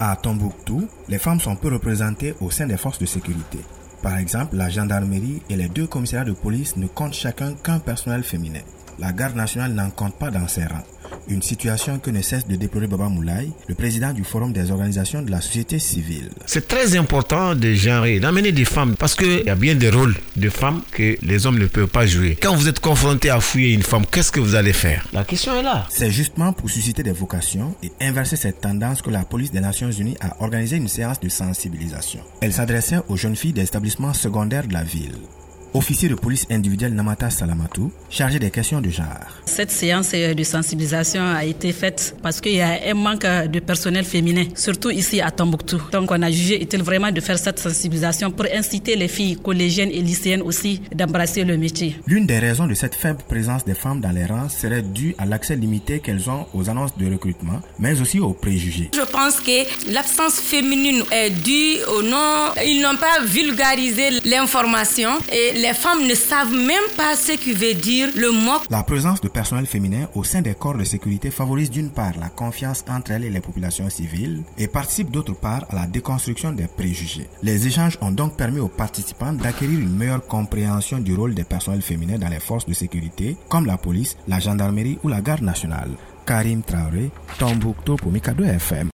À Tombouctou, les femmes sont peu représentées au sein des forces de sécurité. Par exemple, la gendarmerie et les deux commissariats de police ne comptent chacun qu'un personnel féminin. La garde nationale n'en compte pas dans ses rangs. Une situation que ne cesse de déplorer Baba Moulay, le président du Forum des organisations de la société civile. C'est très important de genrer, d'amener des femmes, parce qu'il y a bien des rôles de femmes que les hommes ne peuvent pas jouer. Quand vous êtes confronté à fouiller une femme, qu'est-ce que vous allez faire? La question est là. C'est justement pour susciter des vocations et inverser cette tendance que la police des Nations Unies a organisé une séance de sensibilisation. Elle s'adressait aux jeunes filles des établissements secondaires de la ville officier de police individuel Namata Salamatou, chargé des questions de genre. Cette séance de sensibilisation a été faite parce qu'il y a un manque de personnel féminin, surtout ici à Tombouctou. Donc on a jugé utile vraiment de faire cette sensibilisation pour inciter les filles collégiennes et lycéennes aussi d'embrasser le métier. L'une des raisons de cette faible présence des femmes dans les rangs serait due à l'accès limité qu'elles ont aux annonces de recrutement, mais aussi aux préjugés. Je pense que l'absence féminine est due au nom, ils n'ont pas vulgarisé l'information et les femmes ne savent même pas ce que veut dire le mot. La présence de personnel féminin au sein des corps de sécurité favorise d'une part la confiance entre elles et les populations civiles et participe d'autre part à la déconstruction des préjugés. Les échanges ont donc permis aux participants d'acquérir une meilleure compréhension du rôle des personnels féminins dans les forces de sécurité comme la police, la gendarmerie ou la garde nationale. Karim Traoré, Tombouctou pour Mikado FM.